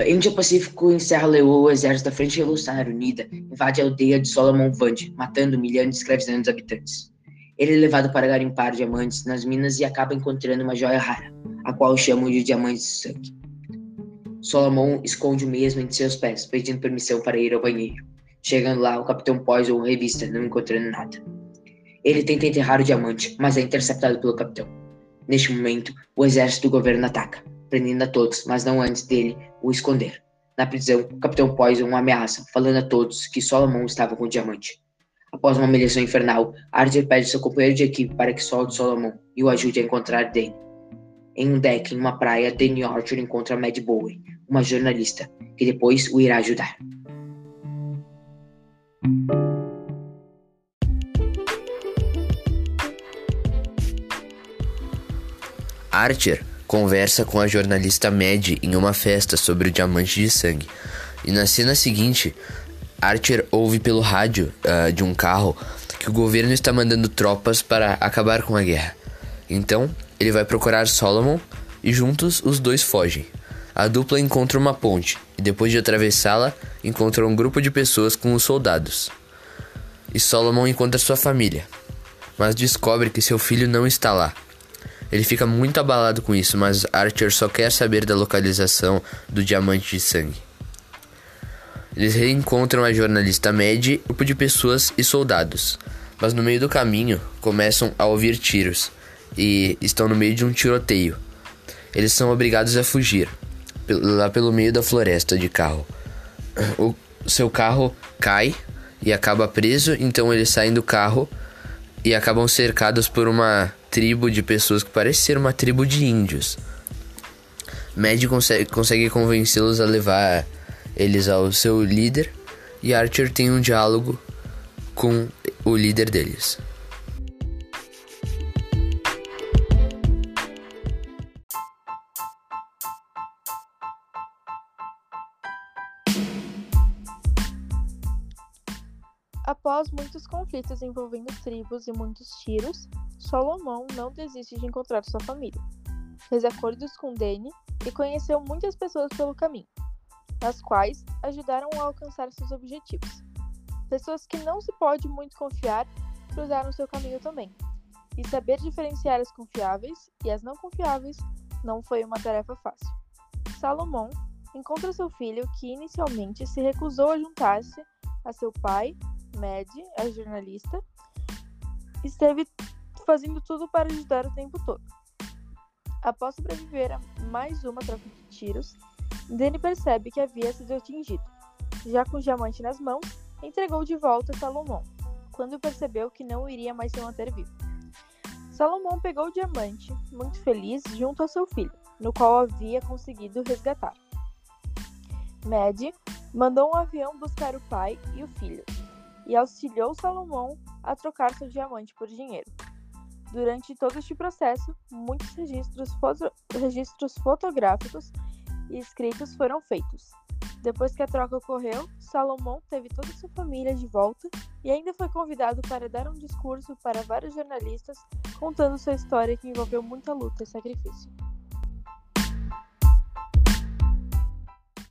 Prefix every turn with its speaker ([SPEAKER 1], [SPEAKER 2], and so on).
[SPEAKER 1] Em um dia pacífico, em Serra Leoa, o exército da Frente Revolucionária Unida invade a aldeia de Solomon Vande, matando, humilhando e escravizando os habitantes. Ele é levado para garimpar diamantes nas minas e acaba encontrando uma joia rara, a qual chamam de diamante de sangue. Solomon esconde o mesmo entre seus pés, pedindo permissão para ir ao banheiro. Chegando lá, o capitão Poison o revista, não encontrando nada. Ele tenta enterrar o diamante, mas é interceptado pelo capitão. Neste momento, o exército do governo ataca, prendendo a todos, mas não antes dele o esconder. Na prisão, o capitão Poison ameaça, falando a todos que Solomon estava com o diamante. Após uma humilhação infernal, Archer pede seu companheiro de equipe para que solte Solomon e o ajude a encontrar Dane. Em um deck em uma praia, Dane Archer encontra Mad Bowie, uma jornalista, que depois o irá ajudar.
[SPEAKER 2] Archer conversa com a jornalista Mad em uma festa sobre o diamante de sangue. E na cena seguinte, Archer ouve pelo rádio uh, de um carro que o governo está mandando tropas para acabar com a guerra. Então, ele vai procurar Solomon e juntos os dois fogem. A dupla encontra uma ponte e depois de atravessá-la, encontra um grupo de pessoas com os soldados. E Solomon encontra sua família, mas descobre que seu filho não está lá. Ele fica muito abalado com isso, mas Archer só quer saber da localização do diamante de sangue. Eles reencontram a jornalista Mad, grupo de pessoas e soldados. Mas no meio do caminho começam a ouvir tiros e estão no meio de um tiroteio. Eles são obrigados a fugir lá pelo meio da floresta de carro. O seu carro cai e acaba preso, então eles saem do carro e acabam cercados por uma tribo de pessoas que parece ser uma tribo de índios. Mad consegue, consegue convencê-los a levar eles ao seu líder e Archer tem um diálogo com o líder deles.
[SPEAKER 3] Após muitos conflitos envolvendo tribos e muitos tiros, Solomon não desiste de encontrar sua família. Fez acordos com Dane e conheceu muitas pessoas pelo caminho as quais ajudaram a alcançar seus objetivos. Pessoas que não se pode muito confiar cruzaram seu caminho também. E saber diferenciar as confiáveis e as não confiáveis não foi uma tarefa fácil. Salomão encontra seu filho, que inicialmente se recusou a juntar-se a seu pai, Mad, a jornalista, esteve fazendo tudo para ajudar o tempo todo. Após sobreviver a mais uma troca de tiros, Danny percebe que havia sido atingido. Já com o diamante nas mãos, entregou de volta a Salomão, quando percebeu que não iria mais se manter vivo. Salomão pegou o diamante, muito feliz, junto ao seu filho, no qual havia conseguido resgatar. Mad mandou um avião buscar o pai e o filho, e auxiliou Salomão a trocar seu diamante por dinheiro. Durante todo este processo, muitos registros, foto registros fotográficos e escritos foram feitos. Depois que a troca ocorreu, Salomão teve toda sua família de volta e ainda foi convidado para dar um discurso para vários jornalistas contando sua história que envolveu muita luta e sacrifício.